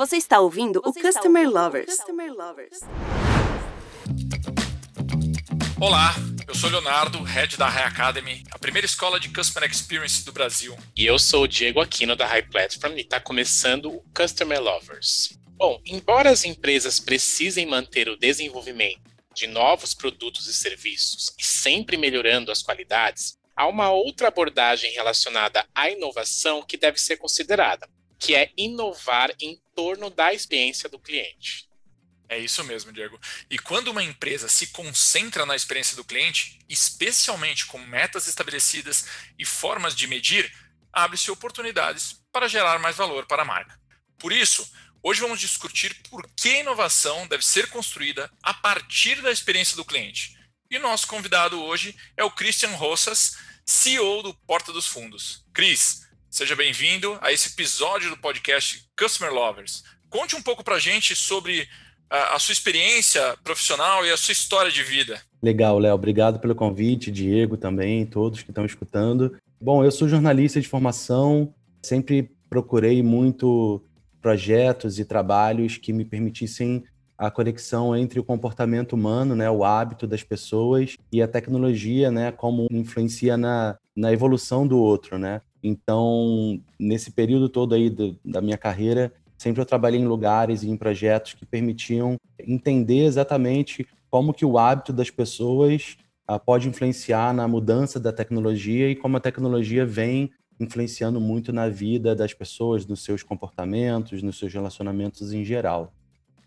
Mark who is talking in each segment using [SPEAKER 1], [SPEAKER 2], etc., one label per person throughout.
[SPEAKER 1] Você está ouvindo Você o Customer ouvindo Lovers. Customer Lovers.
[SPEAKER 2] Olá, eu sou Leonardo, head da High Academy, a primeira escola de Customer Experience do Brasil.
[SPEAKER 3] E eu sou o Diego Aquino da High Platform e está começando o Customer Lovers. Bom, embora as empresas precisem manter o desenvolvimento de novos produtos e serviços e sempre melhorando as qualidades, há uma outra abordagem relacionada à inovação que deve ser considerada, que é inovar em torno da experiência do cliente.
[SPEAKER 2] É isso mesmo, Diego. E quando uma empresa se concentra na experiência do cliente, especialmente com metas estabelecidas e formas de medir, abre-se oportunidades para gerar mais valor para a marca. Por isso, hoje vamos discutir por que a inovação deve ser construída a partir da experiência do cliente. E o nosso convidado hoje é o Christian Rossas, CEO do Porta dos Fundos. Cris, seja bem-vindo a esse episódio do podcast Customer Lovers. Conte um pouco para gente sobre a, a sua experiência profissional e a sua história de vida.
[SPEAKER 4] Legal, Léo. Obrigado pelo convite, Diego também, todos que estão escutando. Bom, eu sou jornalista de formação, sempre procurei muito projetos e trabalhos que me permitissem a conexão entre o comportamento humano, né, o hábito das pessoas e a tecnologia, né, como influencia na, na evolução do outro, né? Então, nesse período todo aí do, da minha carreira, Sempre eu trabalhei em lugares e em projetos que permitiam entender exatamente como que o hábito das pessoas uh, pode influenciar na mudança da tecnologia e como a tecnologia vem influenciando muito na vida das pessoas, nos seus comportamentos, nos seus relacionamentos em geral.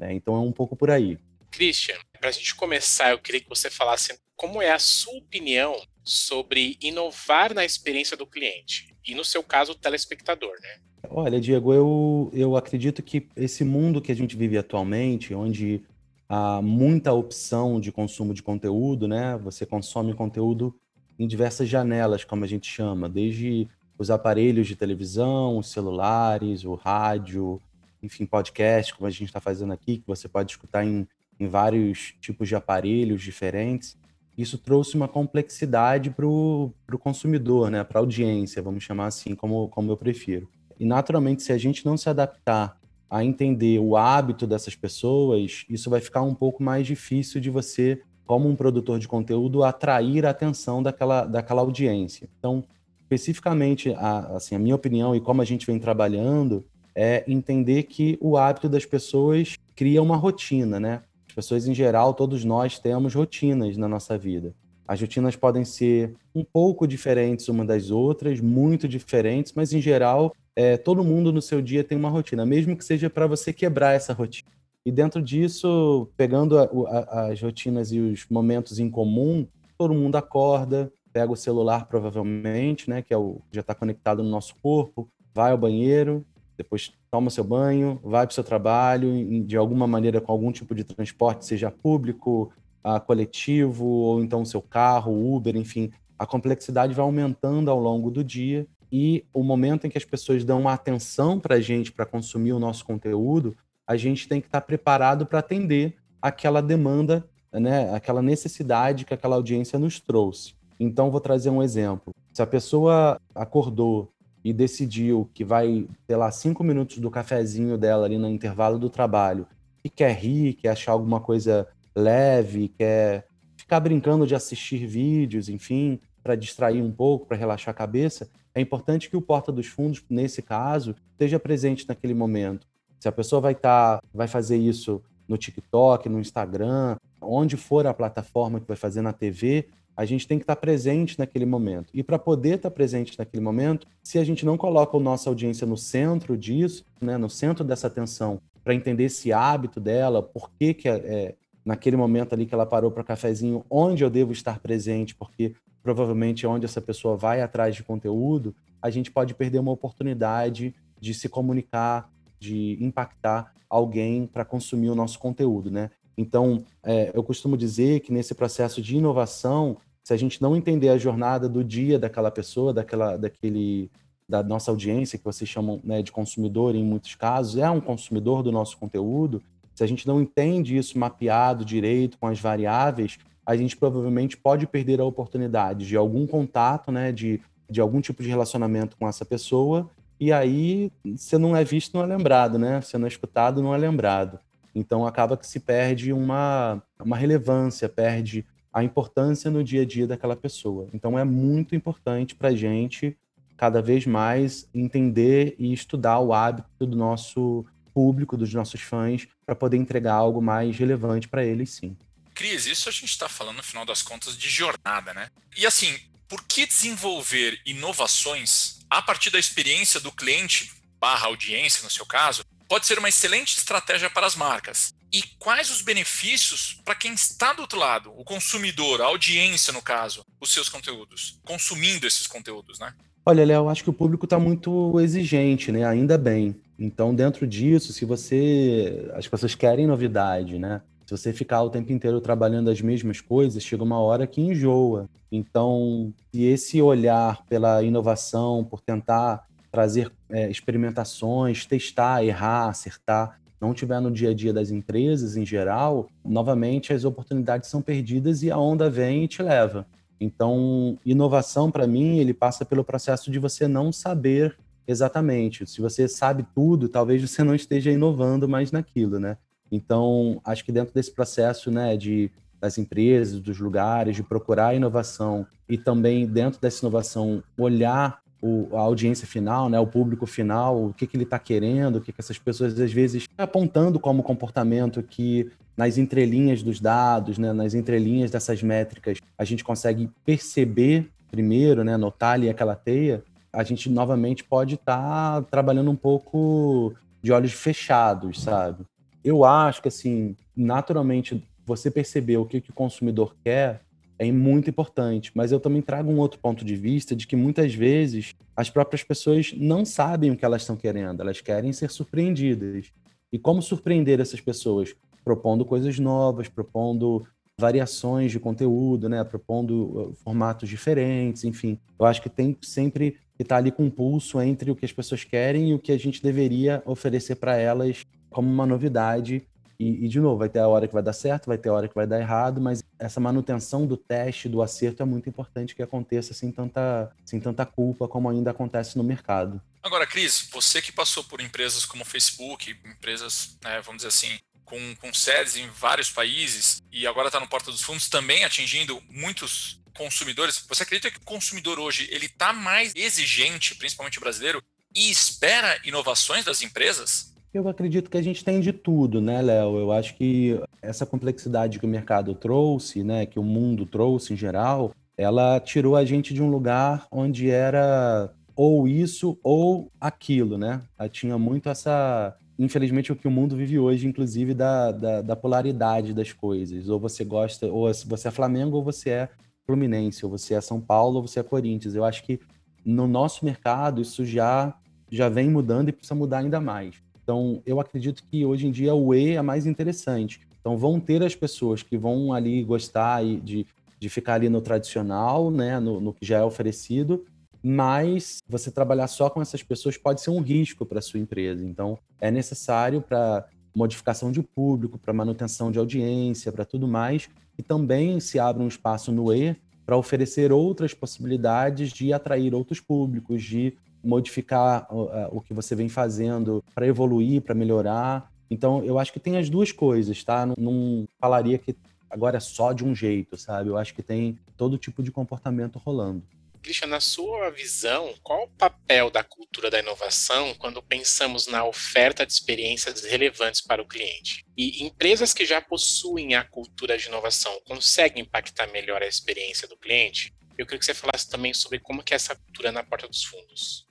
[SPEAKER 4] Né? Então é um pouco por aí.
[SPEAKER 3] Christian, para a gente começar, eu queria que você falasse como é a sua opinião sobre inovar na experiência do cliente e, no seu caso, o telespectador, né?
[SPEAKER 4] Olha, Diego, eu, eu acredito que esse mundo que a gente vive atualmente, onde há muita opção de consumo de conteúdo, né? Você consome conteúdo em diversas janelas, como a gente chama, desde os aparelhos de televisão, os celulares, o rádio, enfim, podcast, como a gente está fazendo aqui, que você pode escutar em, em vários tipos de aparelhos diferentes. Isso trouxe uma complexidade para o consumidor, né? para a audiência, vamos chamar assim, como, como eu prefiro. E naturalmente, se a gente não se adaptar a entender o hábito dessas pessoas, isso vai ficar um pouco mais difícil de você, como um produtor de conteúdo, atrair a atenção daquela, daquela audiência. Então, especificamente, a, assim, a minha opinião e como a gente vem trabalhando é entender que o hábito das pessoas cria uma rotina, né? As pessoas em geral, todos nós temos rotinas na nossa vida. As rotinas podem ser um pouco diferentes uma das outras, muito diferentes, mas em geral é, todo mundo no seu dia tem uma rotina, mesmo que seja para você quebrar essa rotina. E dentro disso, pegando a, a, as rotinas e os momentos em comum, todo mundo acorda, pega o celular provavelmente, né, que é o já está conectado no nosso corpo, vai ao banheiro, depois toma seu banho, vai para o seu trabalho, de alguma maneira com algum tipo de transporte, seja público, a coletivo ou então seu carro, Uber, enfim, a complexidade vai aumentando ao longo do dia e o momento em que as pessoas dão atenção para a gente para consumir o nosso conteúdo, a gente tem que estar tá preparado para atender aquela demanda, né, aquela necessidade que aquela audiência nos trouxe. Então, vou trazer um exemplo. Se a pessoa acordou e decidiu que vai, sei lá, cinco minutos do cafezinho dela ali no intervalo do trabalho, e quer rir, quer achar alguma coisa leve, quer ficar brincando de assistir vídeos, enfim, para distrair um pouco, para relaxar a cabeça, é importante que o porta dos fundos, nesse caso, esteja presente naquele momento. Se a pessoa vai estar, tá, vai fazer isso no TikTok, no Instagram, onde for a plataforma que vai fazer na TV, a gente tem que estar presente naquele momento. E para poder estar presente naquele momento, se a gente não coloca a nossa audiência no centro disso, né, no centro dessa atenção, para entender esse hábito dela, por que, que é, é naquele momento ali que ela parou para cafezinho, onde eu devo estar presente, porque provavelmente onde essa pessoa vai atrás de conteúdo, a gente pode perder uma oportunidade de se comunicar, de impactar alguém para consumir o nosso conteúdo, né? Então, é, eu costumo dizer que nesse processo de inovação, se a gente não entender a jornada do dia daquela pessoa, daquela, daquele, da nossa audiência, que vocês chamam né, de consumidor em muitos casos, é um consumidor do nosso conteúdo, se a gente não entende isso mapeado direito com as variáveis, a gente provavelmente pode perder a oportunidade de algum contato, né, de, de algum tipo de relacionamento com essa pessoa e aí você não é visto, não é lembrado, né? Você não é escutado, não é lembrado. Então acaba que se perde uma, uma relevância, perde a importância no dia a dia daquela pessoa. Então é muito importante para a gente, cada vez mais, entender e estudar o hábito do nosso público, dos nossos fãs, para poder entregar algo mais relevante para eles, sim.
[SPEAKER 2] Cris, isso a gente está falando, no final das contas, de jornada, né? E assim, por que desenvolver inovações a partir da experiência do cliente barra audiência, no seu caso, pode ser uma excelente estratégia para as marcas. E quais os benefícios para quem está do outro lado, o consumidor, a audiência, no caso, os seus conteúdos, consumindo esses conteúdos, né?
[SPEAKER 4] Olha, Léo, acho que o público está muito exigente, né? Ainda bem. Então, dentro disso, se você. As pessoas querem novidade, né? Se você ficar o tempo inteiro trabalhando as mesmas coisas, chega uma hora que enjoa. Então, se esse olhar pela inovação, por tentar trazer é, experimentações, testar, errar, acertar, não tiver no dia a dia das empresas em geral, novamente as oportunidades são perdidas e a onda vem e te leva. Então, inovação para mim, ele passa pelo processo de você não saber exatamente. Se você sabe tudo, talvez você não esteja inovando mais naquilo, né? Então, acho que dentro desse processo, né, de das empresas, dos lugares, de procurar inovação e também dentro dessa inovação olhar o, a audiência final, né, o público final, o que, que ele está querendo, o que, que essas pessoas às vezes apontando como comportamento que nas entrelinhas dos dados, né, nas entrelinhas dessas métricas, a gente consegue perceber primeiro, né, notar ali aquela teia, a gente novamente pode estar tá trabalhando um pouco de olhos fechados, sabe? Eu acho que assim, naturalmente, você perceber o que, que o consumidor quer é muito importante. Mas eu também trago um outro ponto de vista de que muitas vezes as próprias pessoas não sabem o que elas estão querendo, elas querem ser surpreendidas. E como surpreender essas pessoas? Propondo coisas novas, propondo variações de conteúdo, né? propondo uh, formatos diferentes, enfim. Eu acho que tem sempre que estar tá ali com um pulso entre o que as pessoas querem e o que a gente deveria oferecer para elas como uma novidade e, e, de novo, vai ter a hora que vai dar certo, vai ter a hora que vai dar errado, mas essa manutenção do teste, do acerto, é muito importante que aconteça sem tanta, sem tanta culpa como ainda acontece no mercado.
[SPEAKER 2] Agora, Cris, você que passou por empresas como Facebook, empresas, né, vamos dizer assim, com, com sedes em vários países e agora está no Porta dos Fundos também atingindo muitos consumidores. Você acredita que o consumidor hoje ele está mais exigente, principalmente o brasileiro, e espera inovações das empresas?
[SPEAKER 4] Eu acredito que a gente tem de tudo, né, Léo? Eu acho que essa complexidade que o mercado trouxe, né, que o mundo trouxe em geral, ela tirou a gente de um lugar onde era ou isso ou aquilo, né? Tinha muito essa. Infelizmente, o que o mundo vive hoje, inclusive, da, da, da polaridade das coisas. Ou você gosta, ou você é Flamengo, ou você é Fluminense, ou você é São Paulo, ou você é Corinthians. Eu acho que no nosso mercado isso já, já vem mudando e precisa mudar ainda mais. Então, eu acredito que hoje em dia o E é mais interessante. Então, vão ter as pessoas que vão ali gostar de, de ficar ali no tradicional, né, no, no que já é oferecido, mas você trabalhar só com essas pessoas pode ser um risco para sua empresa. Então, é necessário para modificação de público, para manutenção de audiência, para tudo mais, e também se abre um espaço no E para oferecer outras possibilidades de atrair outros públicos, de modificar o, que você vem fazendo para evoluir, para melhorar. Então, eu acho que tem as duas coisas, tá? Não, não falaria que agora é só de um jeito, sabe? Eu acho que tem todo tipo de comportamento rolando.
[SPEAKER 3] Christian, na sua visão, qual o papel da cultura da inovação quando pensamos na oferta de experiências relevantes para o cliente? E empresas que já possuem a cultura de inovação conseguem impactar melhor a experiência do cliente? Eu queria que você falasse também sobre como que é essa cultura na porta dos fundos.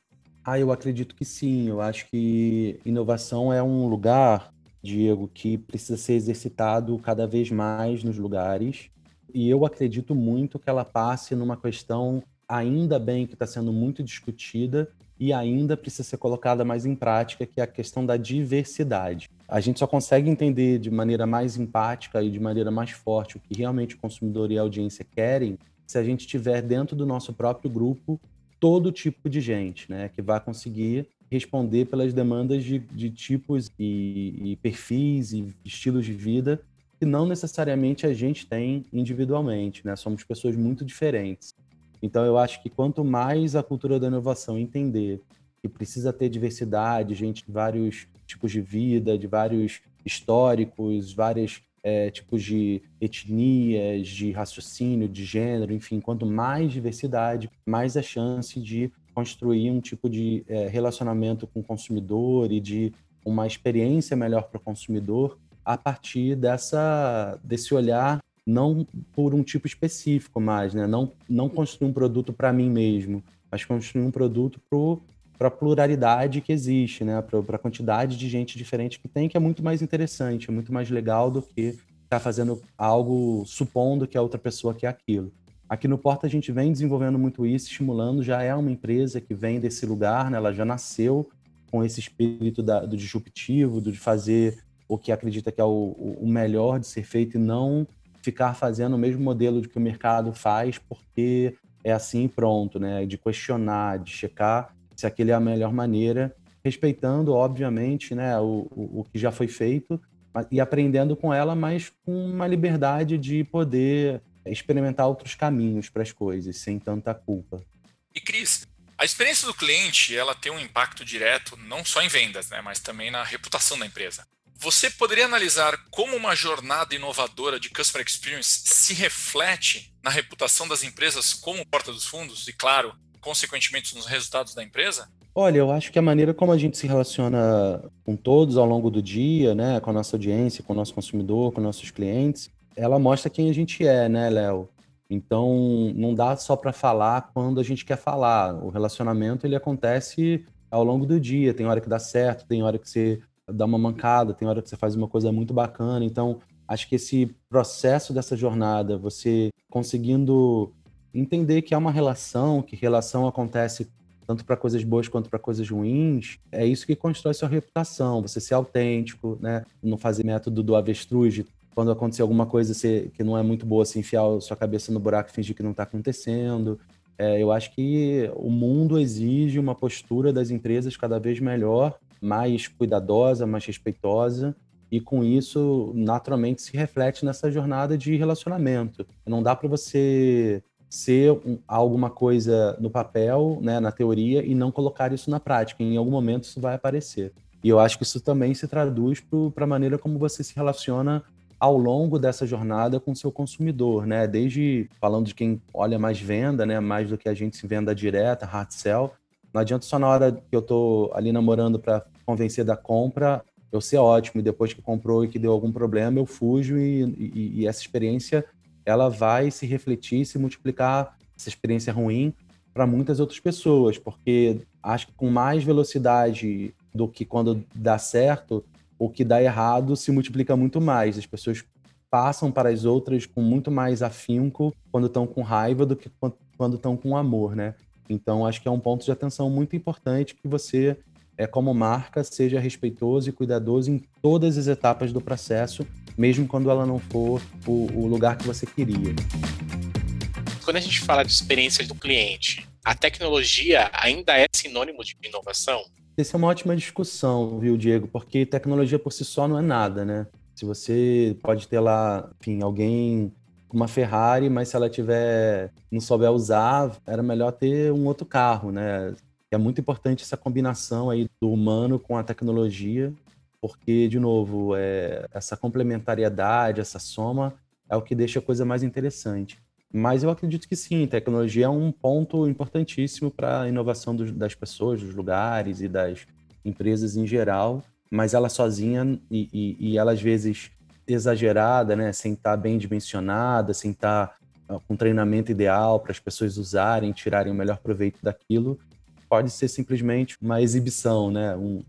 [SPEAKER 4] Ah, eu acredito que sim. Eu acho que inovação é um lugar, Diego, que precisa ser exercitado cada vez mais nos lugares. E eu acredito muito que ela passe numa questão, ainda bem que está sendo muito discutida e ainda precisa ser colocada mais em prática, que é a questão da diversidade. A gente só consegue entender de maneira mais empática e de maneira mais forte o que realmente o consumidor e a audiência querem se a gente estiver dentro do nosso próprio grupo todo tipo de gente, né? Que vai conseguir responder pelas demandas de, de tipos e, e, perfis e estilos de vida que não necessariamente a gente tem individualmente, né? Somos pessoas muito diferentes. Então, eu acho que quanto mais a cultura da inovação entender que precisa ter diversidade, gente de vários tipos de vida, de vários históricos, vários é, tipos de etnias, de raciocínio, de gênero, enfim, quanto mais diversidade, mais a chance de construir um tipo de é, relacionamento com o consumidor e de uma experiência melhor para o consumidor a partir dessa desse olhar não por um tipo específico mais, né? Não não construir um produto para mim mesmo, mas construir um produto para a pluralidade que existe, né? Para a quantidade de gente diferente que tem, que é muito mais interessante, é muito mais legal do que estar tá fazendo algo supondo que a outra pessoa quer aquilo. Aqui no Porta a gente vem desenvolvendo muito isso, estimulando, já é uma empresa que vem desse lugar, né? Ela já nasceu com esse espírito da, do disruptivo, do de fazer o que acredita que é o, o melhor de ser feito e não ficar fazendo o mesmo modelo de que o mercado faz porque é assim pronto, né? De questionar, de checar se aquele é a melhor maneira, respeitando, obviamente, né, o, o, o que já foi feito e aprendendo com ela, mas com uma liberdade de poder experimentar outros caminhos para as coisas, sem tanta culpa.
[SPEAKER 2] E Cris, a experiência do cliente ela tem um impacto direto não só em vendas, né, mas também na reputação da empresa. Você poderia analisar como uma jornada inovadora de customer experience se reflete na reputação das empresas como porta dos fundos e, claro, consequentemente nos resultados da empresa?
[SPEAKER 4] Olha, eu acho que a maneira como a gente se relaciona com todos ao longo do dia, né, com a nossa audiência, com o nosso consumidor, com nossos clientes, ela mostra quem a gente é, né, Léo? Então, não dá só para falar quando a gente quer falar. O relacionamento ele acontece ao longo do dia. Tem hora que dá certo, tem hora que você dá uma mancada, tem hora que você faz uma coisa muito bacana. Então, acho que esse processo dessa jornada, você conseguindo entender que há uma relação, que relação acontece tanto para coisas boas quanto para coisas ruins, é isso que constrói sua reputação. Você ser autêntico, né? Não fazer método do avestruz, de quando acontecer alguma coisa você, que não é muito boa, se enfiar a sua cabeça no buraco e fingir que não está acontecendo. É, eu acho que o mundo exige uma postura das empresas cada vez melhor, mais cuidadosa, mais respeitosa, e com isso, naturalmente, se reflete nessa jornada de relacionamento. Não dá para você ser um, alguma coisa no papel, né, na teoria, e não colocar isso na prática. Em algum momento isso vai aparecer. E eu acho que isso também se traduz para a maneira como você se relaciona ao longo dessa jornada com o seu consumidor, né? Desde falando de quem olha mais venda, né? Mais do que a gente se venda direta, hard sell. Não adianta só na hora que eu estou ali namorando para convencer da compra, eu ser ótimo e depois que comprou e que deu algum problema, eu fujo e, e, e essa experiência ela vai se refletir, se multiplicar essa experiência ruim para muitas outras pessoas, porque acho que com mais velocidade do que quando dá certo, o que dá errado se multiplica muito mais. As pessoas passam para as outras com muito mais afinco quando estão com raiva do que quando estão com amor, né? Então acho que é um ponto de atenção muito importante que você, é como marca, seja respeitoso e cuidadoso em todas as etapas do processo mesmo quando ela não for o, o lugar que você queria.
[SPEAKER 3] Quando a gente fala de experiência do cliente, a tecnologia ainda é sinônimo de inovação?
[SPEAKER 4] Essa é uma ótima discussão, viu, Diego? Porque tecnologia por si só não é nada, né? Se você pode ter lá, enfim, alguém com uma Ferrari, mas se ela tiver não souber usar, era melhor ter um outro carro, né? É muito importante essa combinação aí do humano com a tecnologia porque, de novo, é, essa complementariedade, essa soma é o que deixa a coisa mais interessante. Mas eu acredito que sim, tecnologia é um ponto importantíssimo para a inovação dos, das pessoas, dos lugares e das empresas em geral, mas ela sozinha e, e, e ela às vezes exagerada, né, sem estar tá bem dimensionada, sem estar tá, com treinamento ideal para as pessoas usarem, tirarem o melhor proveito daquilo, pode ser simplesmente uma exibição, né, um,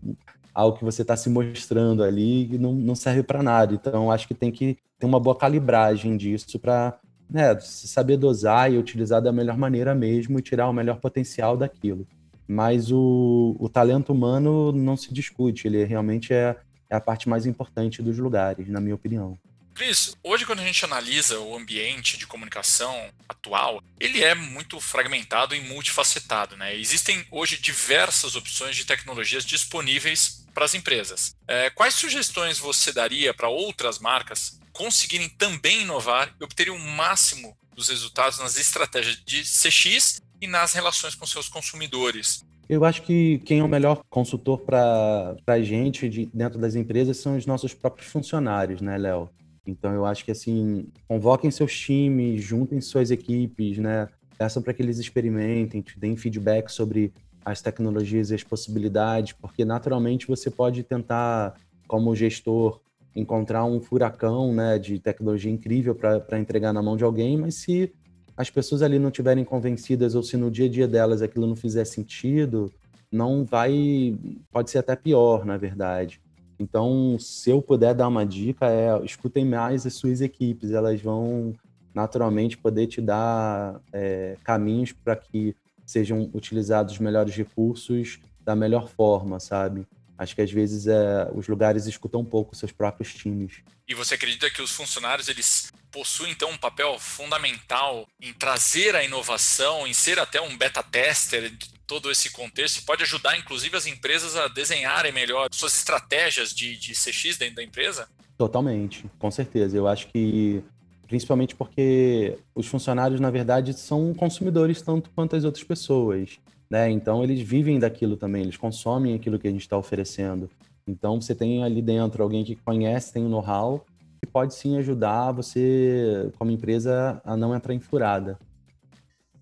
[SPEAKER 4] algo que você está se mostrando ali e não, não serve para nada. Então, acho que tem que ter uma boa calibragem disso para né, saber dosar e utilizar da melhor maneira mesmo e tirar o melhor potencial daquilo. Mas o, o talento humano não se discute, ele realmente é, é a parte mais importante dos lugares, na minha opinião.
[SPEAKER 2] Cris, hoje quando a gente analisa o ambiente de comunicação atual, ele é muito fragmentado e multifacetado. Né? Existem hoje diversas opções de tecnologias disponíveis para as empresas. É, quais sugestões você daria para outras marcas conseguirem também inovar e obterem o máximo dos resultados nas estratégias de CX e nas relações com seus consumidores.
[SPEAKER 4] Eu acho que quem é o melhor consultor para a gente de, dentro das empresas são os nossos próprios funcionários, né, Léo? Então eu acho que assim, convoquem seus times, juntem suas equipes, né? Peçam para que eles experimentem, te deem feedback sobre as tecnologias e as possibilidades, porque naturalmente você pode tentar, como gestor, encontrar um furacão né, de tecnologia incrível para entregar na mão de alguém, mas se as pessoas ali não estiverem convencidas ou se no dia a dia delas aquilo não fizer sentido, não vai. Pode ser até pior, na verdade. Então, se eu puder dar uma dica, é escutem mais as suas equipes, elas vão naturalmente poder te dar é, caminhos para que sejam utilizados os melhores recursos da melhor forma, sabe? Acho que às vezes é, os lugares escutam um pouco seus próprios times.
[SPEAKER 2] E você acredita que os funcionários eles possuem então um papel fundamental em trazer a inovação, em ser até um beta tester todo esse contexto pode ajudar inclusive as empresas a desenharem melhor suas estratégias de, de CX dentro da empresa?
[SPEAKER 4] Totalmente, com certeza. Eu acho que principalmente porque os funcionários, na verdade, são consumidores tanto quanto as outras pessoas. Né? Então eles vivem daquilo também, eles consomem aquilo que a gente está oferecendo. Então você tem ali dentro alguém que conhece, tem o um know-how, que pode sim ajudar você, como empresa, a não entrar em furada.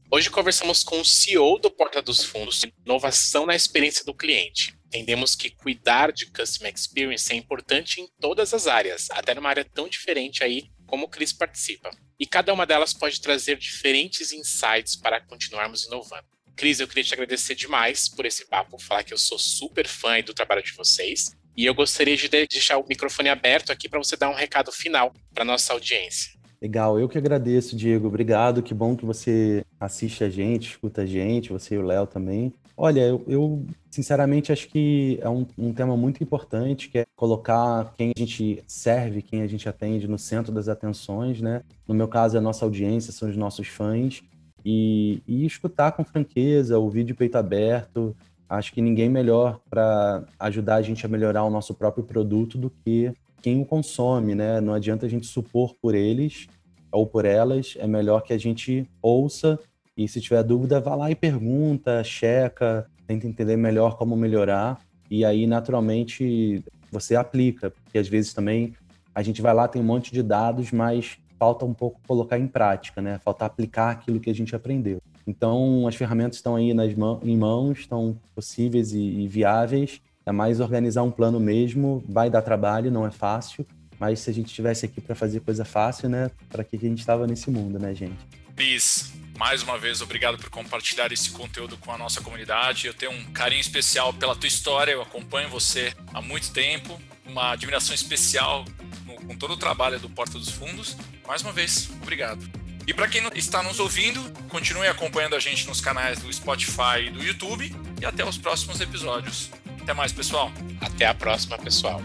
[SPEAKER 3] Hoje conversamos com o CEO do Porta dos Fundos, inovação na experiência do cliente. Entendemos que cuidar de Customer Experience é importante em todas as áreas, até numa área tão diferente aí como o Cris participa. E cada uma delas pode trazer diferentes insights para continuarmos inovando. Cris, eu queria te agradecer demais por esse papo, falar que eu sou super fã do trabalho de vocês. E eu gostaria de deixar o microfone aberto aqui para você dar um recado final para nossa audiência.
[SPEAKER 4] Legal, eu que agradeço, Diego. Obrigado, que bom que você assiste a gente, escuta a gente, você e o Léo também. Olha, eu, eu, sinceramente acho que é um, um, tema muito importante, que é colocar quem a gente serve, quem a gente atende no centro das atenções, né? No meu caso, é a nossa audiência, são os nossos fãs e, e escutar com franqueza, ouvir de peito aberto. Acho que ninguém melhor para ajudar a gente a melhorar o nosso próprio produto do que quem o consome, né? Não adianta a gente supor por eles ou por elas, é melhor que a gente ouça e se tiver dúvida, vá lá e pergunta, checa, tenta entender melhor como melhorar e aí naturalmente você aplica, porque às vezes também a gente vai lá tem um monte de dados, mas falta um pouco colocar em prática, né? Falta aplicar aquilo que a gente aprendeu. Então, as ferramentas estão aí nas mãos, em mãos, estão possíveis e, e viáveis. É mais organizar um plano mesmo, vai dar trabalho, não é fácil, mas se a gente estivesse aqui para fazer coisa fácil, né? Para que a gente estava nesse mundo, né, gente?
[SPEAKER 2] Cris, mais uma vez, obrigado por compartilhar esse conteúdo com a nossa comunidade. Eu tenho um carinho especial pela tua história, eu acompanho você há muito tempo, uma admiração especial no, com todo o trabalho do Porta dos Fundos. Mais uma vez, obrigado. E para quem está nos ouvindo, continue acompanhando a gente nos canais do Spotify e do YouTube. E até os próximos episódios. Até mais, pessoal.
[SPEAKER 3] Até a próxima, pessoal.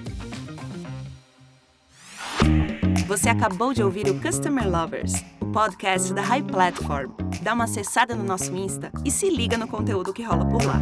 [SPEAKER 1] Você acabou de ouvir o Customer Lovers, o podcast da High Platform. Dá uma acessada no nosso Insta e se liga no conteúdo que rola por lá.